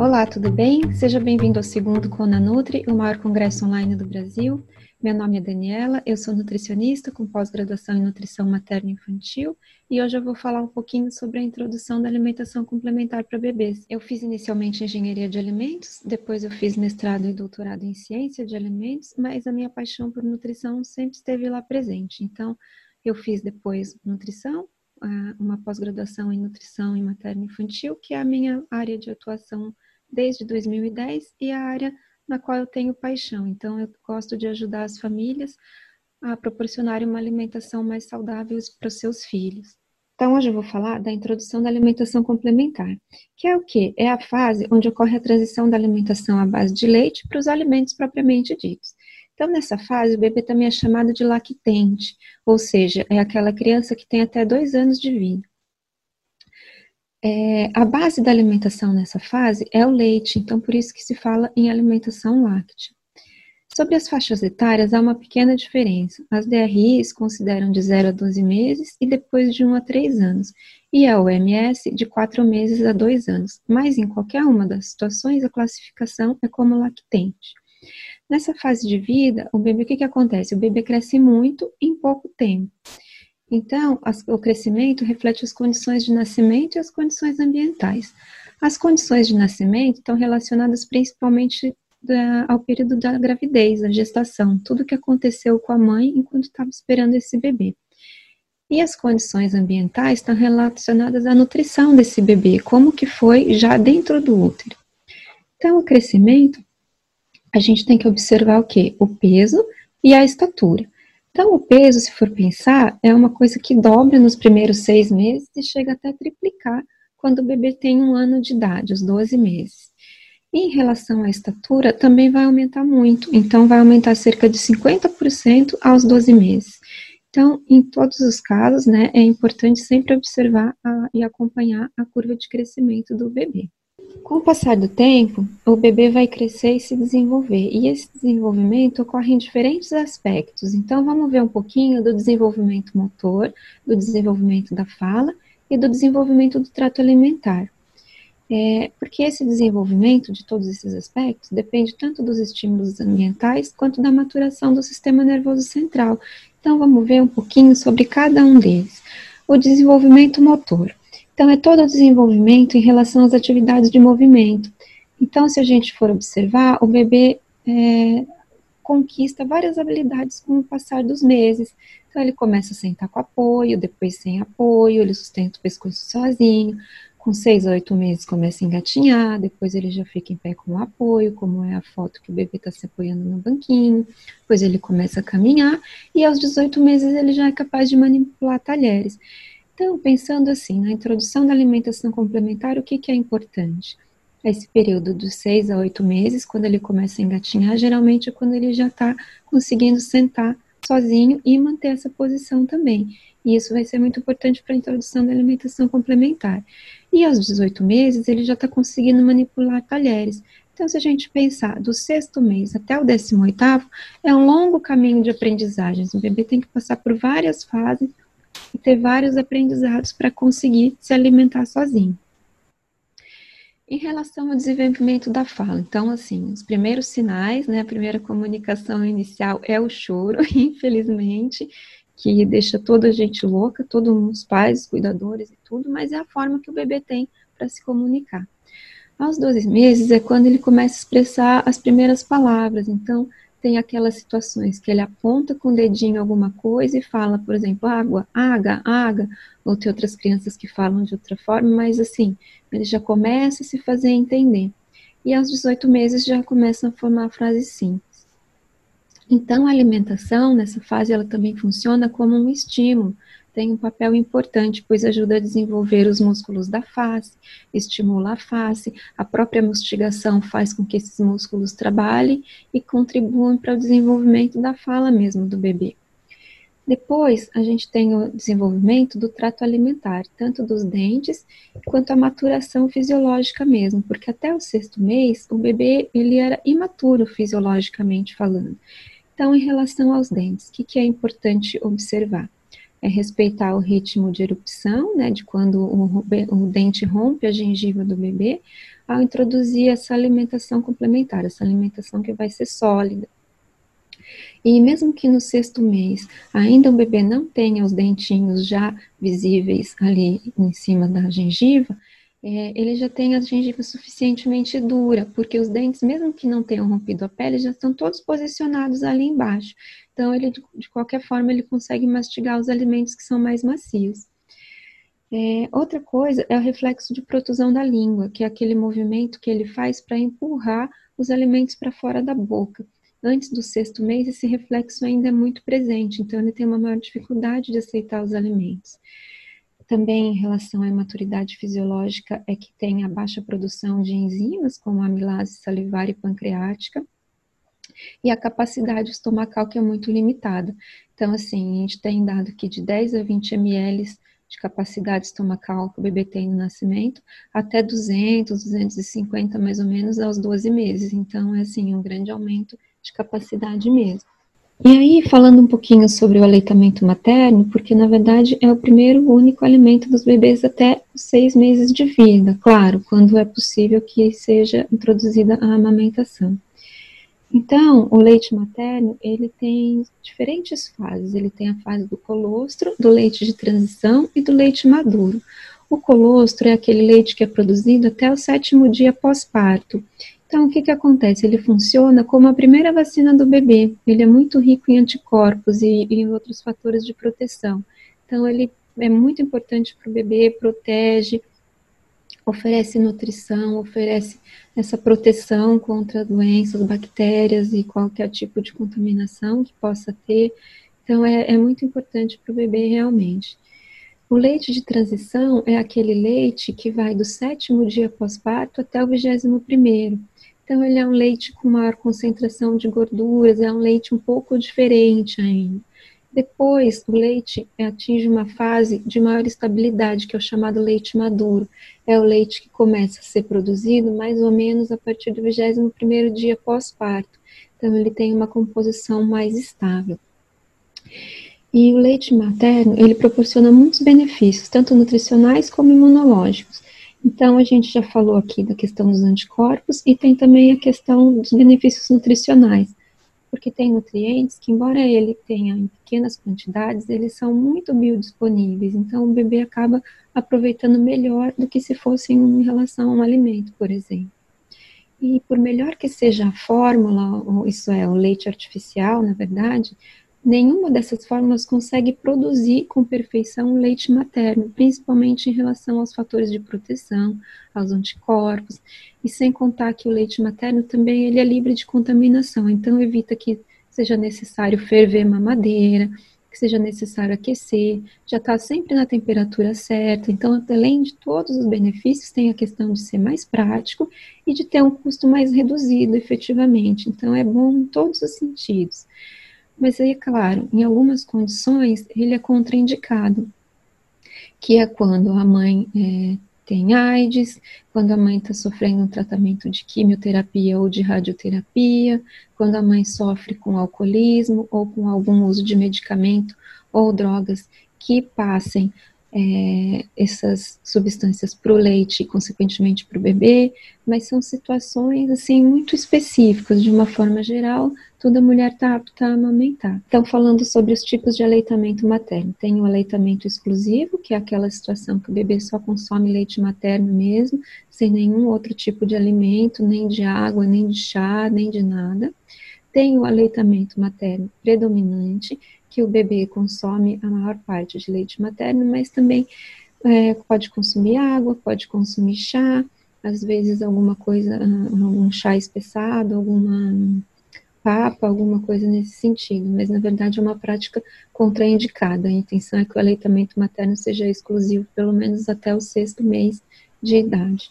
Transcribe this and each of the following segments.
Olá, tudo bem? Seja bem-vindo ao segundo Cona Nutri, o maior congresso online do Brasil. Meu nome é Daniela, eu sou nutricionista com pós-graduação em nutrição materna e hoje eu vou falar um pouquinho sobre a introdução da alimentação complementar para bebês. Eu fiz inicialmente engenharia de alimentos, depois eu fiz mestrado e doutorado em ciência de alimentos, mas a minha paixão por nutrição sempre esteve lá presente. Então, eu fiz depois nutrição, ah, uma pós-graduação em nutrição e infantil, que é a minha área de atuação desde 2010 e a área na qual eu tenho paixão. Então, eu gosto de ajudar as famílias a proporcionarem uma alimentação mais saudável para os seus filhos. Então, hoje eu vou falar da introdução da alimentação complementar, que é o que? É a fase onde ocorre a transição da alimentação à base de leite para os alimentos propriamente ditos. Então, nessa fase, o bebê também é chamado de lactente, ou seja, é aquela criança que tem até dois anos de vida. É, a base da alimentação nessa fase é o leite, então por isso que se fala em alimentação láctea. Sobre as faixas etárias, há uma pequena diferença. As DRIs consideram de 0 a 12 meses e depois de 1 a 3 anos, e a OMS de 4 meses a 2 anos, mas em qualquer uma das situações a classificação é como lactente. Nessa fase de vida, o bebê, o que, que acontece? O bebê cresce muito em pouco tempo. Então, as, o crescimento reflete as condições de nascimento e as condições ambientais. As condições de nascimento estão relacionadas principalmente da, ao período da gravidez, da gestação, tudo que aconteceu com a mãe enquanto estava esperando esse bebê. E as condições ambientais estão relacionadas à nutrição desse bebê, como que foi já dentro do útero. Então, o crescimento, a gente tem que observar o quê? O peso e a estatura. Então, o peso, se for pensar, é uma coisa que dobra nos primeiros seis meses e chega até triplicar quando o bebê tem um ano de idade, os 12 meses. Em relação à estatura, também vai aumentar muito, então vai aumentar cerca de 50% aos 12 meses. Então, em todos os casos, né, é importante sempre observar a, e acompanhar a curva de crescimento do bebê. Com o passar do tempo, o bebê vai crescer e se desenvolver, e esse desenvolvimento ocorre em diferentes aspectos. Então, vamos ver um pouquinho do desenvolvimento motor, do desenvolvimento da fala e do desenvolvimento do trato alimentar. É, porque esse desenvolvimento de todos esses aspectos depende tanto dos estímulos ambientais quanto da maturação do sistema nervoso central. Então, vamos ver um pouquinho sobre cada um deles. O desenvolvimento motor. Então, é todo o desenvolvimento em relação às atividades de movimento. Então, se a gente for observar, o bebê é, conquista várias habilidades com o passar dos meses. Então, ele começa a sentar com apoio, depois sem apoio, ele sustenta o pescoço sozinho. Com seis a oito meses começa a engatinhar, depois ele já fica em pé com apoio, como é a foto que o bebê está se apoiando no banquinho. Depois ele começa a caminhar e aos 18 meses ele já é capaz de manipular talheres. Então, pensando assim, na introdução da alimentação complementar, o que, que é importante? Esse período dos seis a oito meses, quando ele começa a engatinhar, geralmente é quando ele já está conseguindo sentar sozinho e manter essa posição também. E isso vai ser muito importante para a introdução da alimentação complementar. E aos 18 meses, ele já está conseguindo manipular talheres. Então, se a gente pensar do sexto mês até o décimo oitavo, é um longo caminho de aprendizagens. O bebê tem que passar por várias fases e ter vários aprendizados para conseguir se alimentar sozinho. Em relação ao desenvolvimento da fala, então, assim, os primeiros sinais, né, a primeira comunicação inicial é o choro, infelizmente, que deixa toda a gente louca, todos os pais, os cuidadores e tudo, mas é a forma que o bebê tem para se comunicar. Aos 12 meses é quando ele começa a expressar as primeiras palavras, então, tem aquelas situações que ele aponta com o dedinho alguma coisa e fala, por exemplo, água, água, água, ou tem outras crianças que falam de outra forma, mas assim, ele já começa a se fazer entender. E aos 18 meses já começa a formar frases simples. Então, a alimentação, nessa fase, ela também funciona como um estímulo tem um papel importante, pois ajuda a desenvolver os músculos da face, estimula a face, a própria mastigação faz com que esses músculos trabalhem e contribuam para o desenvolvimento da fala mesmo do bebê. Depois, a gente tem o desenvolvimento do trato alimentar, tanto dos dentes quanto a maturação fisiológica mesmo, porque até o sexto mês o bebê ele era imaturo fisiologicamente falando. Então, em relação aos dentes, o que, que é importante observar? É respeitar o ritmo de erupção, né, de quando o, o dente rompe a gengiva do bebê, ao introduzir essa alimentação complementar, essa alimentação que vai ser sólida. E mesmo que no sexto mês ainda o bebê não tenha os dentinhos já visíveis ali em cima da gengiva, é, ele já tem a gengiva suficientemente dura, porque os dentes, mesmo que não tenham rompido a pele, já estão todos posicionados ali embaixo. Então, ele, de qualquer forma, ele consegue mastigar os alimentos que são mais macios. É, outra coisa é o reflexo de protusão da língua, que é aquele movimento que ele faz para empurrar os alimentos para fora da boca. Antes do sexto mês, esse reflexo ainda é muito presente, então ele tem uma maior dificuldade de aceitar os alimentos também em relação à imaturidade fisiológica é que tem a baixa produção de enzimas, como a amilase salivar e pancreática, e a capacidade estomacal que é muito limitada. Então, assim, a gente tem dado que de 10 a 20 ml de capacidade estomacal que o bebê tem no nascimento, até 200, 250 mais ou menos aos 12 meses. Então, é assim, um grande aumento de capacidade mesmo. E aí, falando um pouquinho sobre o aleitamento materno, porque na verdade é o primeiro único alimento dos bebês até os seis meses de vida, claro, quando é possível que seja introduzida a amamentação. Então, o leite materno, ele tem diferentes fases. Ele tem a fase do colostro, do leite de transição e do leite maduro. O colostro é aquele leite que é produzido até o sétimo dia pós-parto. Então, o que, que acontece? Ele funciona como a primeira vacina do bebê. Ele é muito rico em anticorpos e, e em outros fatores de proteção. Então, ele é muito importante para o bebê, protege, oferece nutrição, oferece essa proteção contra doenças, bactérias e qualquer tipo de contaminação que possa ter. Então, é, é muito importante para o bebê realmente. O leite de transição é aquele leite que vai do sétimo dia pós-parto até o vigésimo primeiro. Então, ele é um leite com maior concentração de gorduras, é um leite um pouco diferente ainda. Depois, o leite atinge uma fase de maior estabilidade, que é o chamado leite maduro. É o leite que começa a ser produzido mais ou menos a partir do 21º dia pós-parto. Então, ele tem uma composição mais estável. E o leite materno, ele proporciona muitos benefícios, tanto nutricionais como imunológicos. Então, a gente já falou aqui da questão dos anticorpos e tem também a questão dos benefícios nutricionais, porque tem nutrientes que, embora ele tenha em pequenas quantidades, eles são muito biodisponíveis, então o bebê acaba aproveitando melhor do que se fosse em relação a um alimento, por exemplo. E por melhor que seja a fórmula, isso é, o leite artificial, na verdade, nenhuma dessas fórmulas consegue produzir com perfeição o leite materno, principalmente em relação aos fatores de proteção, aos anticorpos, e sem contar que o leite materno também ele é livre de contaminação, então evita que seja necessário ferver mamadeira, que seja necessário aquecer, já está sempre na temperatura certa, então além de todos os benefícios, tem a questão de ser mais prático e de ter um custo mais reduzido efetivamente, então é bom em todos os sentidos. Mas aí, claro, em algumas condições ele é contraindicado, que é quando a mãe é, tem AIDS, quando a mãe está sofrendo um tratamento de quimioterapia ou de radioterapia, quando a mãe sofre com alcoolismo ou com algum uso de medicamento ou drogas que passem é, essas substâncias para o leite e, consequentemente, para o bebê, mas são situações, assim, muito específicas. De uma forma geral, toda mulher está apta a amamentar. Então, falando sobre os tipos de aleitamento materno, tem o aleitamento exclusivo, que é aquela situação que o bebê só consome leite materno mesmo, sem nenhum outro tipo de alimento, nem de água, nem de chá, nem de nada. Tem o aleitamento materno predominante, que o bebê consome a maior parte de leite materno, mas também é, pode consumir água, pode consumir chá, às vezes alguma coisa, algum chá espessado, alguma papa, alguma coisa nesse sentido, mas na verdade é uma prática contraindicada. A intenção é que o aleitamento materno seja exclusivo pelo menos até o sexto mês de idade.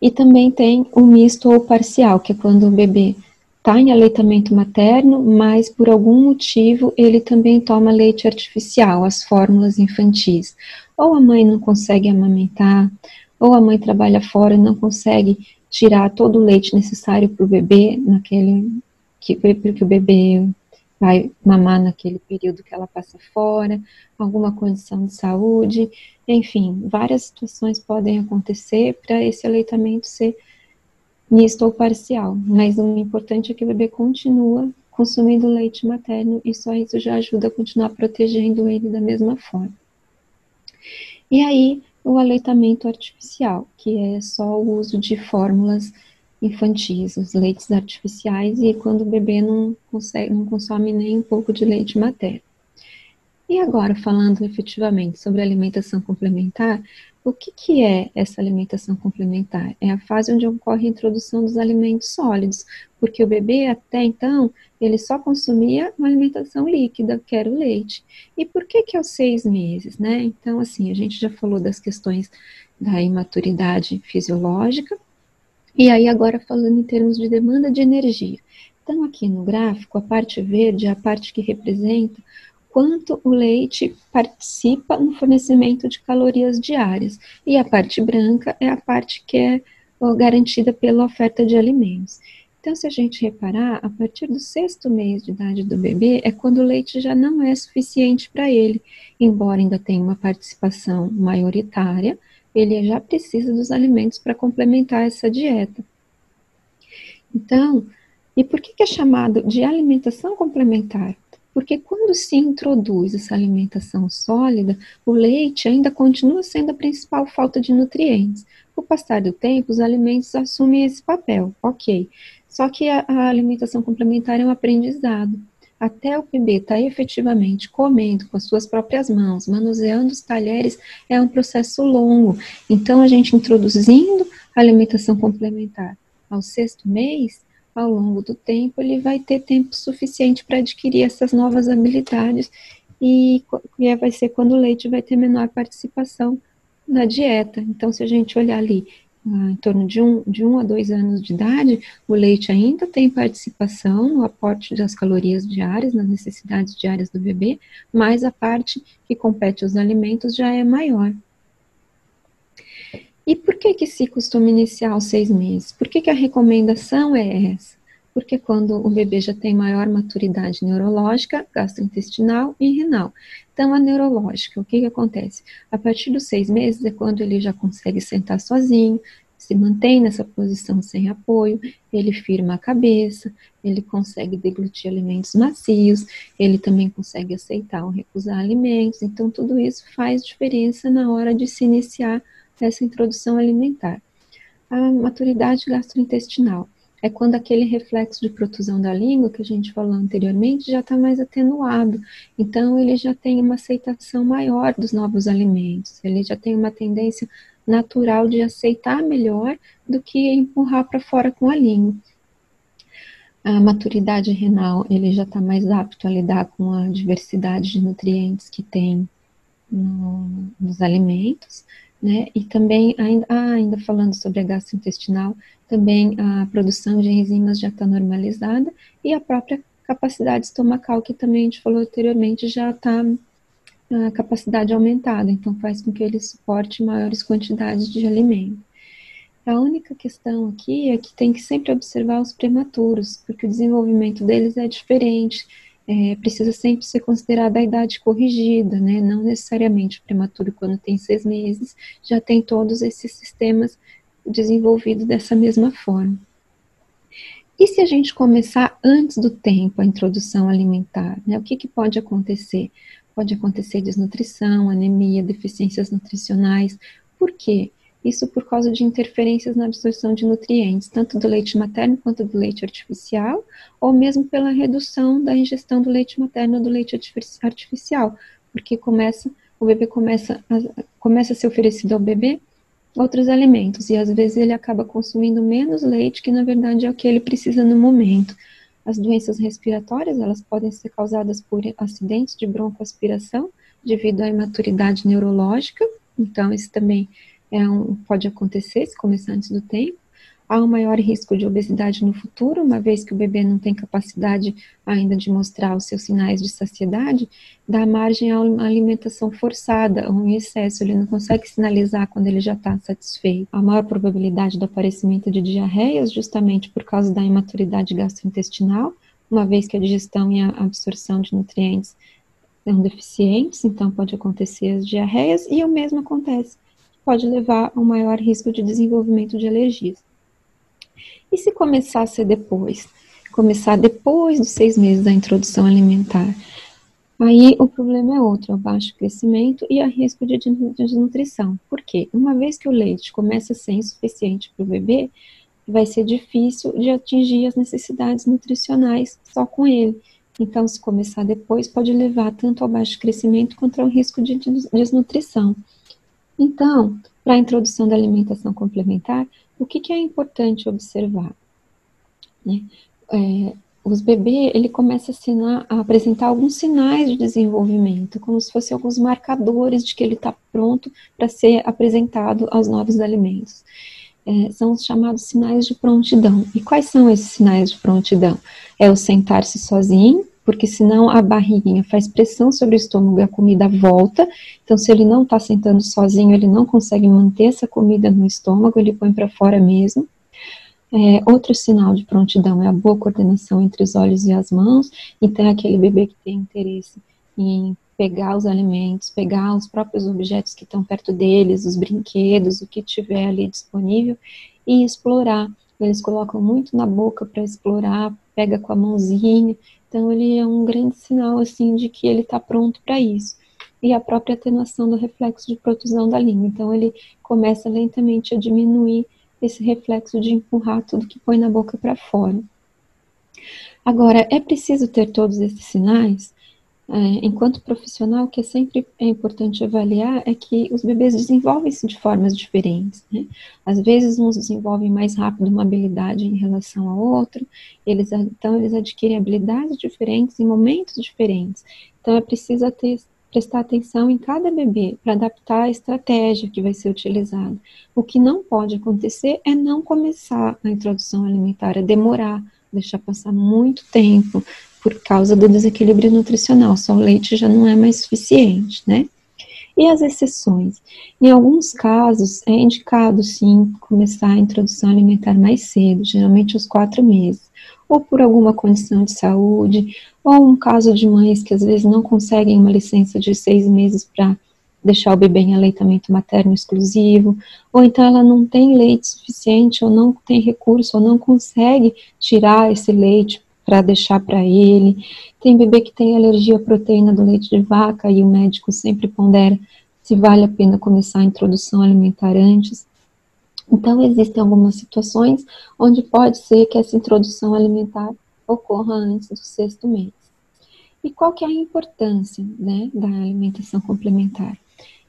E também tem o misto ou parcial, que é quando o bebê está em aleitamento materno, mas por algum motivo ele também toma leite artificial, as fórmulas infantis. Ou a mãe não consegue amamentar, ou a mãe trabalha fora e não consegue tirar todo o leite necessário para o bebê, naquele que, que o bebê vai mamar naquele período que ela passa fora, alguma condição de saúde, enfim, várias situações podem acontecer para esse aleitamento ser misto ou parcial, mas o importante é que o bebê continua consumindo leite materno e só isso já ajuda a continuar protegendo ele da mesma forma. E aí, o aleitamento artificial, que é só o uso de fórmulas infantis, os leites artificiais, e quando o bebê não, consegue, não consome nem um pouco de leite materno. E agora, falando efetivamente sobre alimentação complementar, o que, que é essa alimentação complementar? É a fase onde ocorre a introdução dos alimentos sólidos, porque o bebê até então ele só consumia uma alimentação líquida, que era o leite. E por que que aos seis meses, né? Então, assim, a gente já falou das questões da imaturidade fisiológica, e aí agora falando em termos de demanda de energia. Então, aqui no gráfico, a parte verde é a parte que representa quanto o leite participa no fornecimento de calorias diárias, e a parte branca é a parte que é garantida pela oferta de alimentos. Então, se a gente reparar, a partir do sexto mês de idade do bebê é quando o leite já não é suficiente para ele, embora ainda tenha uma participação maioritária, ele já precisa dos alimentos para complementar essa dieta. Então, e por que, que é chamado de alimentação complementar? Porque quando se introduz essa alimentação sólida, o leite ainda continua sendo a principal falta de nutrientes. Com o passar do tempo, os alimentos assumem esse papel, ok. Só que a, a alimentação complementar é um aprendizado. Até o bebê estar tá efetivamente comendo com as suas próprias mãos, manuseando os talheres, é um processo longo. Então, a gente introduzindo a alimentação complementar ao sexto mês, ao longo do tempo, ele vai ter tempo suficiente para adquirir essas novas habilidades e, e vai ser quando o leite vai ter menor participação na dieta. Então, se a gente olhar ali ah, em torno de um, de um a dois anos de idade, o leite ainda tem participação no aporte das calorias diárias, nas necessidades diárias do bebê, mas a parte que compete aos alimentos já é maior. E por que que se costuma iniciar aos seis meses? Por que que a recomendação é essa? Porque quando o bebê já tem maior maturidade neurológica, gastrointestinal e renal. Então, a neurológica, o que que acontece? A partir dos seis meses é quando ele já consegue sentar sozinho, se mantém nessa posição sem apoio, ele firma a cabeça, ele consegue deglutir alimentos macios, ele também consegue aceitar ou recusar alimentos. Então, tudo isso faz diferença na hora de se iniciar essa introdução alimentar. A maturidade gastrointestinal é quando aquele reflexo de protusão da língua que a gente falou anteriormente já está mais atenuado. Então, ele já tem uma aceitação maior dos novos alimentos, ele já tem uma tendência natural de aceitar melhor do que empurrar para fora com a língua. A maturidade renal, ele já está mais apto a lidar com a diversidade de nutrientes que tem no, nos alimentos né? E também, ainda, ah, ainda falando sobre a gastrointestinal, também a produção de enzimas já está normalizada e a própria capacidade estomacal, que também a gente falou anteriormente, já está a capacidade aumentada, então faz com que ele suporte maiores quantidades de alimento. A única questão aqui é que tem que sempre observar os prematuros, porque o desenvolvimento deles é diferente, é, precisa sempre ser considerada a idade corrigida, né? Não necessariamente o prematuro, quando tem seis meses, já tem todos esses sistemas desenvolvidos dessa mesma forma. E se a gente começar antes do tempo a introdução alimentar, né? O que, que pode acontecer? Pode acontecer desnutrição, anemia, deficiências nutricionais. Por quê? Isso por causa de interferências na absorção de nutrientes, tanto do leite materno quanto do leite artificial, ou mesmo pela redução da ingestão do leite materno ou do leite artificial, porque começa, o bebê começa a, começa a ser oferecido ao bebê outros alimentos, e às vezes ele acaba consumindo menos leite, que na verdade é o que ele precisa no momento. As doenças respiratórias, elas podem ser causadas por acidentes de broncoaspiração, devido à imaturidade neurológica, então isso também é um, pode acontecer se começar antes do tempo. Há um maior risco de obesidade no futuro, uma vez que o bebê não tem capacidade ainda de mostrar os seus sinais de saciedade, dá margem a uma alimentação forçada ou em excesso, ele não consegue sinalizar quando ele já está satisfeito. Há maior probabilidade do aparecimento de diarreias, justamente por causa da imaturidade gastrointestinal, uma vez que a digestão e a absorção de nutrientes são deficientes, então pode acontecer as diarreias, e o mesmo acontece, pode levar a um maior risco de desenvolvimento de alergias. E se começar a ser depois? Começar depois dos seis meses da introdução alimentar. Aí o problema é outro, é o baixo crescimento e a risco de desnutrição. Por quê? Uma vez que o leite começa a ser insuficiente para o bebê, vai ser difícil de atingir as necessidades nutricionais só com ele. Então, se começar depois, pode levar tanto ao baixo crescimento quanto ao risco de desnutrição. Então, para a introdução da alimentação complementar, o que, que é importante observar? Né? É, os bebês, ele começa a, assinar, a, apresentar alguns sinais de desenvolvimento, como se fossem alguns marcadores de que ele está pronto para ser apresentado aos novos alimentos. É, são os chamados sinais de prontidão. E quais são esses sinais de prontidão? É o sentar-se sozinho, porque senão a barriguinha faz pressão sobre o estômago e a comida volta. Então, se ele não está sentando sozinho, ele não consegue manter essa comida no estômago, ele põe para fora mesmo. É, outro sinal de prontidão é a boa coordenação entre os olhos e as mãos. Então, é aquele bebê que tem interesse em pegar os alimentos, pegar os próprios objetos que estão perto deles, os brinquedos, o que tiver ali disponível e explorar. Eles colocam muito na boca para explorar, pega com a mãozinha. Então, ele é um grande sinal assim de que ele está pronto para isso. E a própria atenuação do reflexo de protusão da língua. Então, ele começa lentamente a diminuir esse reflexo de empurrar tudo que põe na boca para fora. Agora, é preciso ter todos esses sinais? É, enquanto profissional, o que é sempre é importante avaliar é que os bebês desenvolvem-se de formas diferentes. Né? Às vezes, uns desenvolvem mais rápido uma habilidade em relação ao outro, eles, então eles adquirem habilidades diferentes em momentos diferentes. Então, é preciso ter, prestar atenção em cada bebê para adaptar a estratégia que vai ser utilizada. O que não pode acontecer é não começar a introdução alimentar, é demorar, deixar passar muito tempo por causa do desequilíbrio nutricional. Só o leite já não é mais suficiente, né? E as exceções? Em alguns casos, é indicado sim começar a introdução alimentar mais cedo, geralmente aos quatro meses ou por alguma condição de saúde, ou um caso de mães que às vezes não conseguem uma licença de seis meses para deixar o bebê em aleitamento materno exclusivo, ou então ela não tem leite suficiente, ou não tem recurso, ou não consegue tirar esse leite para deixar para ele. Tem bebê que tem alergia à proteína do leite de vaca e o médico sempre pondera se vale a pena começar a introdução alimentar antes. Então, existem algumas situações onde pode ser que essa introdução alimentar ocorra antes do sexto mês. E qual que é a importância né, da alimentação complementar?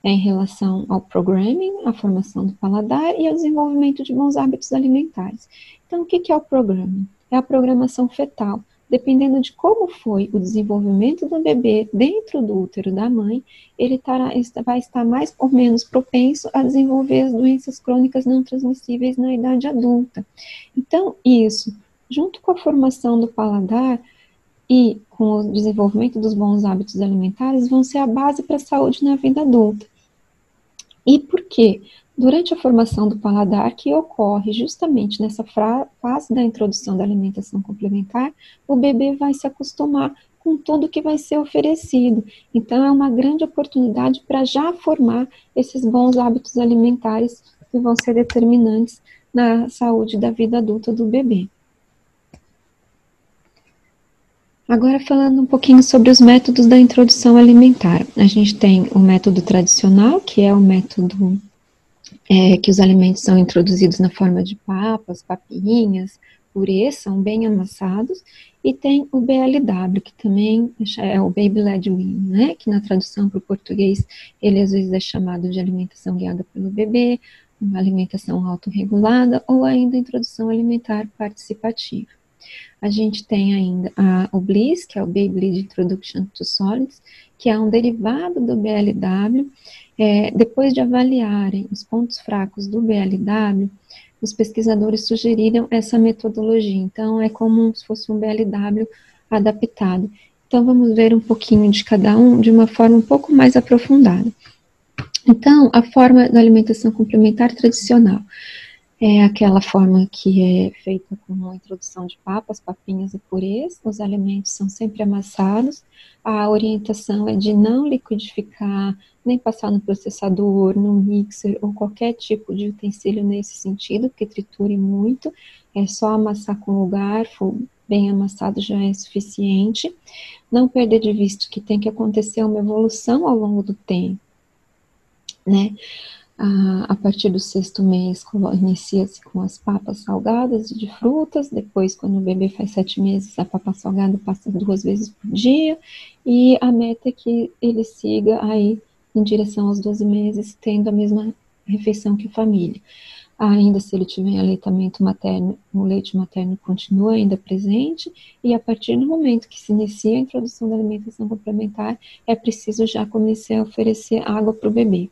É em relação ao programming, à formação do paladar e ao desenvolvimento de bons hábitos alimentares. Então, o que, que é o programming? É a programação fetal, dependendo de como foi o desenvolvimento do bebê dentro do útero da mãe, ele tará, vai estar mais ou menos propenso a desenvolver as doenças crônicas não transmissíveis na idade adulta. Então, isso, junto com a formação do paladar e com o desenvolvimento dos bons hábitos alimentares, vão ser a base para a saúde na vida adulta. E por quê? Durante a formação do paladar, que ocorre justamente nessa fase da introdução da alimentação complementar, o bebê vai se acostumar com tudo que vai ser oferecido. Então, é uma grande oportunidade para já formar esses bons hábitos alimentares que vão ser determinantes na saúde da vida adulta do bebê. Agora falando um pouquinho sobre os métodos da introdução alimentar. A gente tem o método tradicional, que é o método é, que os alimentos são introduzidos na forma de papas, papinhas, purês, são bem amassados, e tem o BLW, que também é o Baby Led Weaning, né, que na tradução para o português, ele às vezes é chamado de alimentação guiada pelo bebê, uma alimentação autorregulada, ou ainda introdução alimentar participativa. A gente tem ainda a, o BLIS, que é o Baby Lead Introduction to Solids, que é um derivado do BLW, é, depois de avaliarem os pontos fracos do BLW, os pesquisadores sugeriram essa metodologia. Então, é como se fosse um BLW adaptado. Então, vamos ver um pouquinho de cada um de uma forma um pouco mais aprofundada. Então, a forma da alimentação complementar tradicional. É aquela forma que é feita com a introdução de papas, papinhas e purês. Os alimentos são sempre amassados. A orientação é de não liquidificar, nem passar no processador, no mixer ou qualquer tipo de utensílio nesse sentido, que triture muito. É só amassar com o garfo, bem amassado já é suficiente. Não perder de vista que tem que acontecer uma evolução ao longo do tempo, né? A, partir do sexto mês inicia-se com as papas salgadas de frutas, depois quando o bebê faz sete meses a papa salgada passa duas vezes por dia e a meta é que ele siga aí em direção aos 12 meses tendo a mesma refeição que a família. Ainda se ele tiver aleitamento materno, o leite materno continua ainda presente e a partir do momento que se inicia a introdução da alimentação complementar é preciso já começar a oferecer água para o bebê.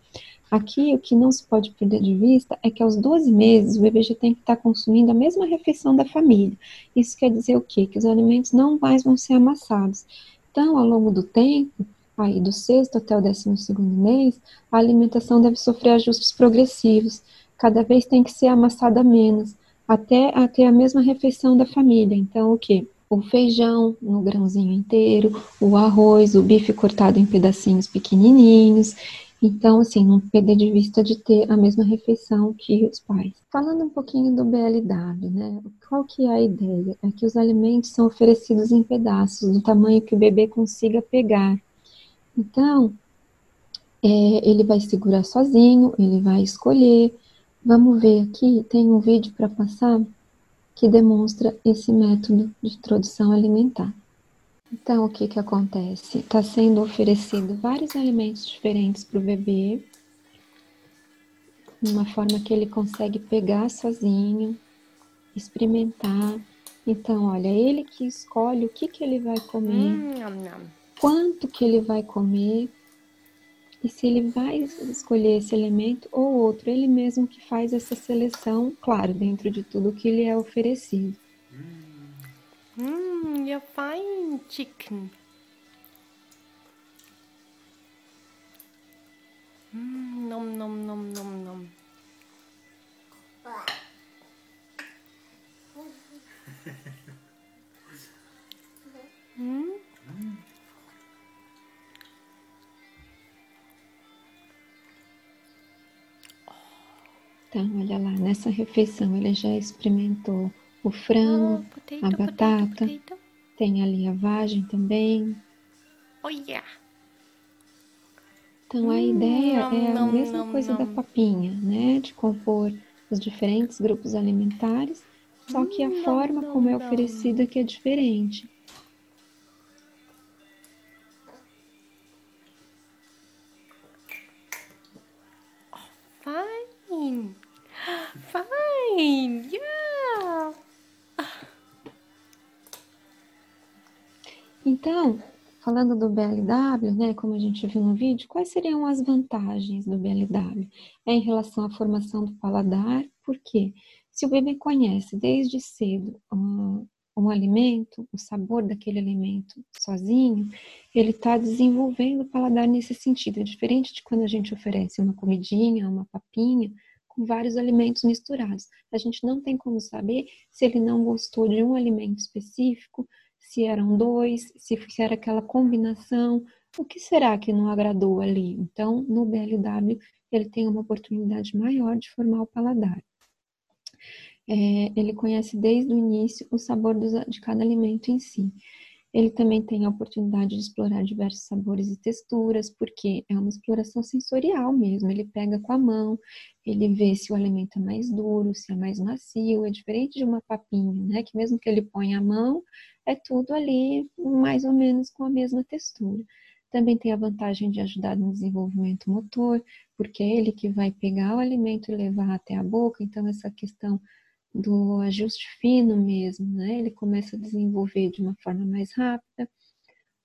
Aqui, o que não se pode perder de vista é que aos 12 meses o bebê já tem que estar consumindo a mesma refeição da família. Isso quer dizer o quê? Que os alimentos não mais vão ser amassados. Então, ao longo do tempo, aí do sexto até o décimo segundo mês, a alimentação deve sofrer ajustes progressivos. Cada vez tem que ser amassada menos, até ter a mesma refeição da família. Então, o quê? O feijão no grãozinho inteiro, o arroz, o bife cortado em pedacinhos pequenininhos então, assim, não perder de vista de ter a mesma refeição que os pais. Falando um pouquinho do BLW, né? Qual que é a ideia? É que os alimentos são oferecidos em pedaços, do tamanho que o bebê consiga pegar. Então, é, ele vai segurar sozinho, ele vai escolher. Vamos ver aqui, tem um vídeo para passar que demonstra esse método de introdução alimentar. Então, o que que acontece? Está sendo oferecido vários alimentos diferentes para o bebê, de uma forma que ele consegue pegar sozinho, experimentar. Então, olha, ele que escolhe o que que ele vai comer, hum, quanto que ele vai comer, e se ele vai escolher esse elemento ou outro, ele mesmo que faz essa seleção, claro, dentro de tudo que lhe é oferecido. Mmm, you're fine, chicken. Mmm, nom nom nom nom nom. hum? Então, olha lá, nessa refeição ele já experimentou o frango, oh, potato, a batata, potato, potato. tem ali a vagem também. Oh yeah! Então a ideia é a mesma coisa da papinha, né? De compor os diferentes grupos alimentares, só que a hum, forma como é oferecida que é diferente. Falando do BLW, né, como a gente viu no vídeo, quais seriam as vantagens do BLW? É em relação à formação do paladar, porque se o bebê conhece desde cedo um, um alimento, o sabor daquele alimento sozinho, ele está desenvolvendo o paladar nesse sentido. É diferente de quando a gente oferece uma comidinha, uma papinha, com vários alimentos misturados. A gente não tem como saber se ele não gostou de um alimento específico, se eram dois, se era aquela combinação, o que será que não agradou ali? Então, no BLW, ele tem uma oportunidade maior de formar o paladar. É, ele conhece desde o início o sabor de cada alimento em si. Ele também tem a oportunidade de explorar diversos sabores e texturas, porque é uma exploração sensorial mesmo. Ele pega com a mão, ele vê se o alimento é mais duro, se é mais macio. É diferente de uma papinha, né? Que mesmo que ele ponha a mão, é tudo ali mais ou menos com a mesma textura. Também tem a vantagem de ajudar no desenvolvimento motor, porque é ele que vai pegar o alimento e levar até a boca, então essa questão do ajuste fino mesmo, né? Ele começa a desenvolver de uma forma mais rápida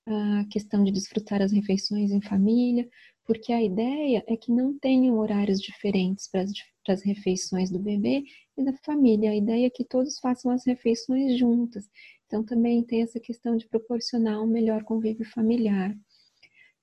a questão de desfrutar as refeições em família, porque a ideia é que não tenham horários diferentes para as, refeições do bebê e da família. A ideia é que todos façam as refeições juntas. Então também tem essa questão de proporcionar um melhor convívio familiar.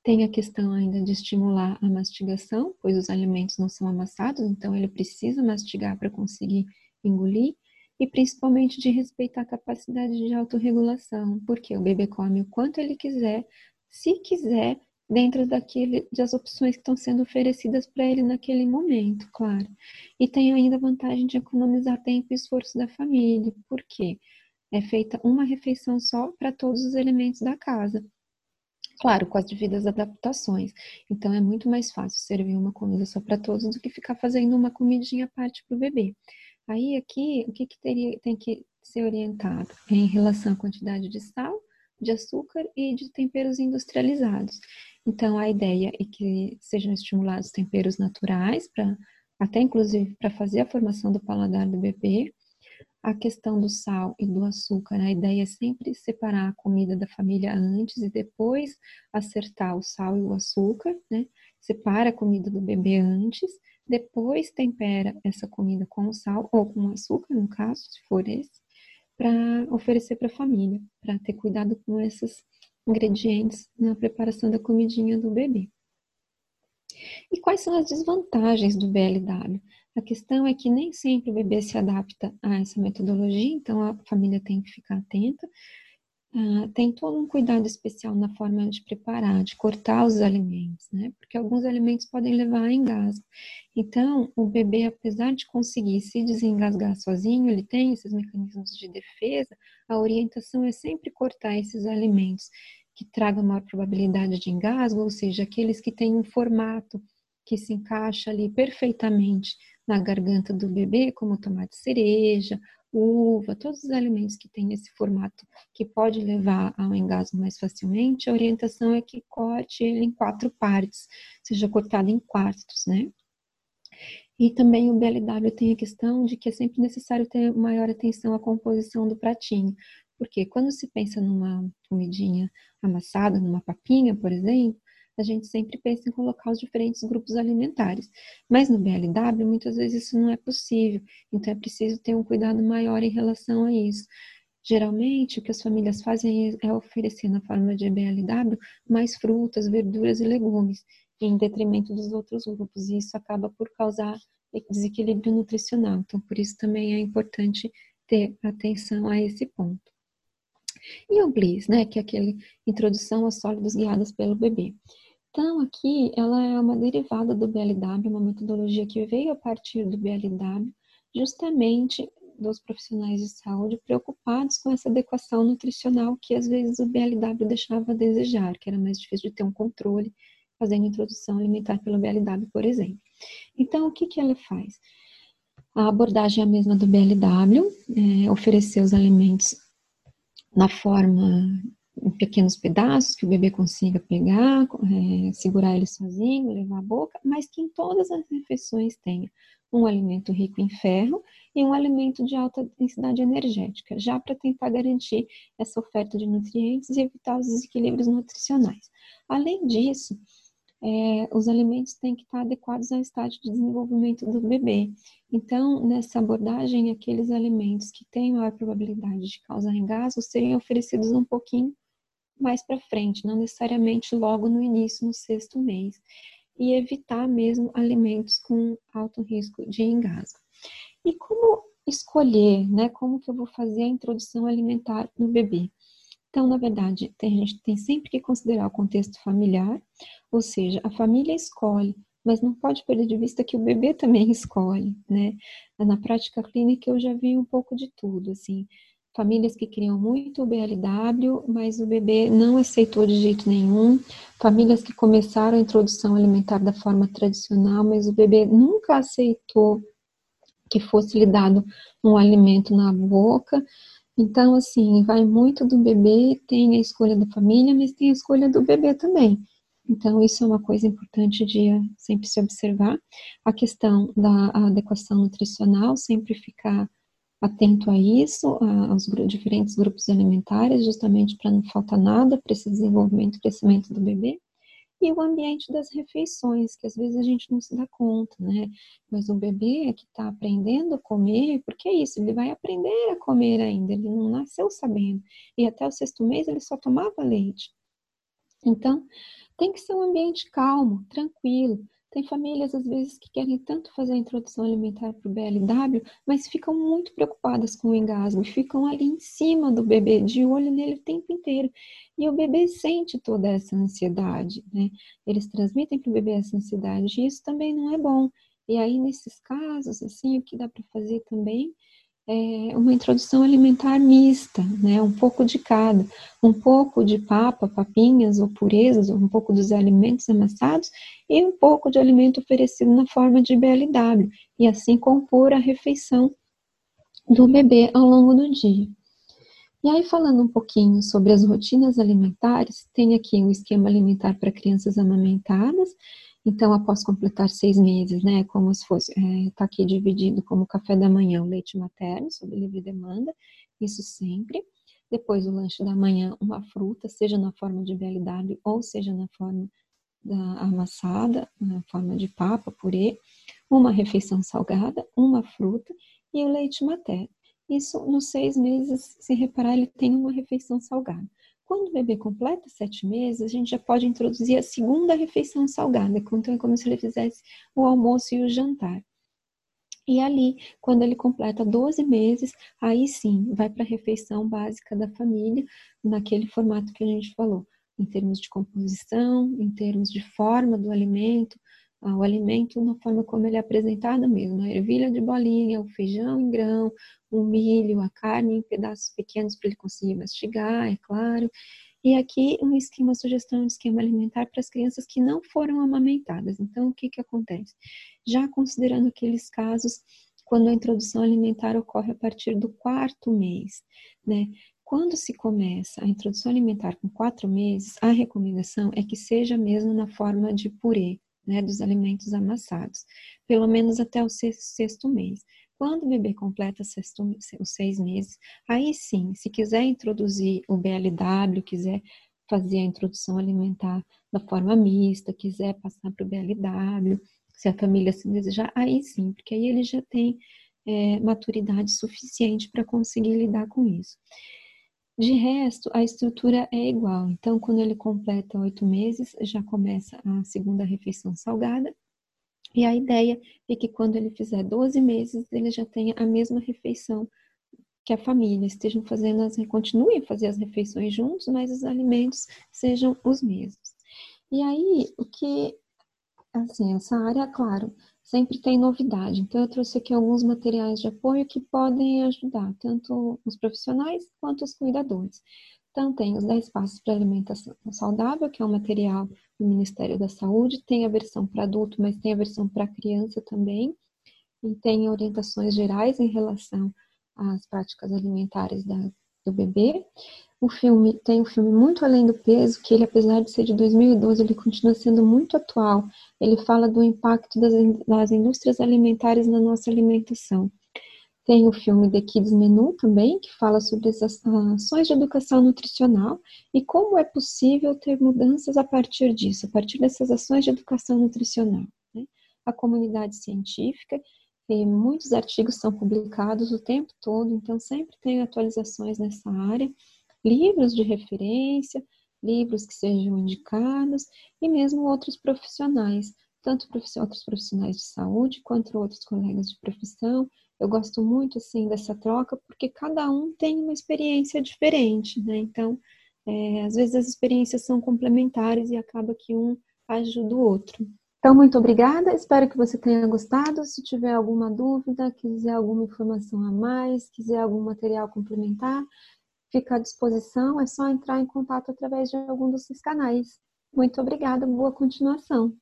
Tem a questão ainda de estimular a mastigação, pois os alimentos não são amassados, então ele precisa mastigar para conseguir engolir. E principalmente de respeitar a capacidade de autorregulação, porque o bebê come o quanto ele quiser, se quiser, dentro daquele, das opções que estão sendo oferecidas para ele naquele momento, claro. E tem ainda a vantagem de economizar tempo e esforço da família, porque é feita uma refeição só para todos os elementos da casa. Claro, com as devidas adaptações. Então é muito mais fácil servir uma comida só para todos do que ficar fazendo uma comidinha à parte para o bebê. Aí aqui, o que, que teria, tem que ser orientado? Em relação à quantidade de sal, de açúcar e de temperos industrializados. Então a ideia é que sejam estimulados temperos naturais, para até inclusive para fazer a formação do paladar do bebê, a questão do sal e do açúcar, a ideia é sempre separar a comida da família antes e depois acertar o sal e o açúcar, né? Separa a comida do bebê antes, depois tempera essa comida com o sal ou com o açúcar, no caso, se for esse, para oferecer para a família, para ter cuidado com esses ingredientes na preparação da comidinha do bebê. E quais são as desvantagens do BLW? A questão é que nem sempre o bebê se adapta a essa metodologia, então a família tem que ficar atenta. Uh, tem todo um cuidado especial na forma de preparar, de cortar os alimentos, né? Porque alguns alimentos podem levar a engasgo. Então, o bebê, apesar de conseguir se desengasgar sozinho, ele tem esses mecanismos de defesa, a orientação é sempre cortar esses alimentos que tragam maior probabilidade de engasgo, ou seja, aqueles que têm um formato que se encaixa ali perfeitamente na garganta do bebê, como tomate cereja, uva, todos os alimentos que têm esse formato que pode levar ao engasgo mais facilmente, a orientação é que corte ele em quatro partes, seja cortado em quartos, né? E também o BLW tem a questão de que é sempre necessário ter maior atenção à composição do pratinho, porque quando se pensa numa comidinha amassada, numa papinha, por exemplo, a gente sempre pensa em colocar os diferentes grupos alimentares. Mas no BLW, muitas vezes isso não é possível, então é preciso ter um cuidado maior em relação a isso. Geralmente, o que as famílias fazem é oferecer na forma de BLW mais frutas, verduras e legumes, em detrimento dos outros grupos, e isso acaba por causar desequilíbrio nutricional. Então, por isso também é importante ter atenção a esse ponto. E o BLIS, né, que é aquele introdução aos sólidos guiadas pelo bebê. Então, aqui, ela é uma derivada do BLW, uma metodologia que veio a partir do BLW, justamente dos profissionais de saúde preocupados com essa adequação nutricional que às vezes o BLW deixava a desejar, que era mais difícil de ter um controle fazendo introdução alimentar pelo BLW, por exemplo. Então, o que, que ela faz? A abordagem é a mesma do BLW, é, oferecer os alimentos na forma em pequenos pedaços que o bebê consiga pegar, é, segurar ele sozinho, levar à boca, mas que em todas as refeições tenha um alimento rico em ferro e um alimento de alta densidade energética, já para tentar garantir essa oferta de nutrientes e evitar os desequilíbrios nutricionais. Além disso, é, os alimentos têm que estar adequados ao estágio de desenvolvimento do bebê. Então, nessa abordagem, aqueles alimentos que têm maior probabilidade de causar engasgo seriam oferecidos um pouquinho mais para frente, não necessariamente logo no início, no sexto mês, e evitar mesmo alimentos com alto risco de engasgo. E como escolher, né? Como que eu vou fazer a introdução alimentar no bebê? Então, na verdade, a gente tem sempre que considerar o contexto familiar, ou seja, a família escolhe, mas não pode perder de vista que o bebê também escolhe, né? Na prática clínica eu já vi um pouco de tudo, assim, famílias que queriam muito o BLW, mas o bebê não aceitou de jeito nenhum, famílias que começaram a introdução alimentar da forma tradicional, mas o bebê nunca aceitou que fosse lhe dado um alimento na boca. Então, assim, vai muito do bebê, tem a escolha da família, mas tem a escolha do bebê também. Então, isso é uma coisa importante de sempre se observar. A questão da adequação nutricional, sempre ficar atento a isso, aos diferentes grupos alimentares, justamente para não faltar nada para esse desenvolvimento e crescimento do bebê. E o ambiente das refeições, que às vezes a gente não se dá conta, né? Mas o bebê é que está aprendendo a comer, porque é isso, ele vai aprender a comer ainda, ele não nasceu sabendo. E até o sexto mês ele só tomava leite. Então, Tem que ser um ambiente calmo, tranquilo. Tem famílias, às vezes, que querem tanto fazer a introdução alimentar para o BLW, mas ficam muito preocupadas com o engasgo, ficam ali em cima do bebê, de olho nele o tempo inteiro. E o bebê sente toda essa ansiedade, né? Eles transmitem para o bebê essa ansiedade, e isso também não é bom. E aí, nesses casos, assim, o que dá para fazer também é uma introdução alimentar mista, né? Um pouco de cada, um pouco de papa, papinhas ou purezas, um pouco dos alimentos amassados e um pouco de alimento oferecido na forma de BLW, e assim compor a refeição do bebê ao longo do dia. E aí, falando um pouquinho sobre as rotinas alimentares, tem aqui um esquema alimentar para crianças amamentadas, então, após completar seis meses, né, como se fosse, está é, tá aqui dividido como café da manhã, o leite materno, sob livre demanda, isso sempre. Depois, o lanche da manhã, uma fruta, seja na forma de BLW ou seja na forma da amassada, na forma de papa, purê, uma refeição salgada, uma fruta e o leite materno. Isso, nos seis meses, se reparar, ele tem uma refeição salgada. Quando o bebê completa sete meses, a gente já pode introduzir a segunda refeição salgada, então é como se ele fizesse o almoço e o jantar. E ali, quando ele completa 12 meses, aí sim, vai para a refeição básica da família, naquele formato que a gente falou, em termos de composição, em termos de forma do alimento, o alimento na forma como ele é apresentado mesmo, a ervilha de bolinha, o feijão em grão, o milho, a carne em pedaços pequenos para ele conseguir mastigar, é claro. E aqui um esquema, uma sugestão de esquema alimentar para as crianças que não foram amamentadas. Então, o que, que acontece? Já considerando aqueles casos quando a introdução alimentar ocorre a partir do quarto mês, né? Quando se começa a introdução alimentar com quatro meses, a recomendação é que seja mesmo na forma de purê, né, dos alimentos amassados, pelo menos até o sexto, sexto mês. Quando o bebê completa sexto, os seis meses, aí sim, se quiser introduzir o BLW, quiser fazer a introdução alimentar da forma mista, quiser passar para o BLW, se a família se desejar, aí sim, porque aí ele já tem é, maturidade suficiente para conseguir lidar com isso. De resto, a estrutura é igual. Então, quando ele completa oito meses, já começa a segunda refeição salgada. E a ideia é que quando ele fizer 12 meses, ele já tenha a mesma refeição que a família estejam fazendo, as, continuem a fazer as refeições juntos, mas os alimentos sejam os mesmos. E aí, o que, assim, essa área, claro, sempre tem novidade. Então, eu trouxe aqui alguns materiais de apoio que podem ajudar tanto os profissionais quanto os cuidadores. Então, tem os 10 passos para alimentação saudável, que é um material do Ministério da Saúde, tem a versão para adulto, mas tem a versão para criança também, e tem orientações gerais em relação às práticas alimentares da, do bebê. O filme tem um filme muito além do peso, que ele, apesar de ser de 2012, ele continua sendo muito atual. Ele fala do impacto das, das indústrias alimentares na nossa alimentação. Tem o filme The Kids Menu também, que fala sobre as ações de educação nutricional e como é possível ter mudanças a partir disso, a partir dessas ações de educação nutricional. Né? A comunidade científica, muitos artigos são publicados o tempo todo, então sempre tem atualizações nessa área livros de referência, livros que sejam indicados e mesmo outros profissionais, tanto outros profissionais de saúde quanto outros colegas de profissão. Eu gosto muito assim dessa troca porque cada um tem uma experiência diferente, né? Então, é, às vezes as experiências são complementares e acaba que um ajuda o outro. Então, muito obrigada, espero que você tenha gostado. Se tiver alguma dúvida, quiser alguma informação a mais, quiser algum material complementar, fica à disposição, é só entrar em contato através de algum desses canais. Muito obrigada, boa continuação.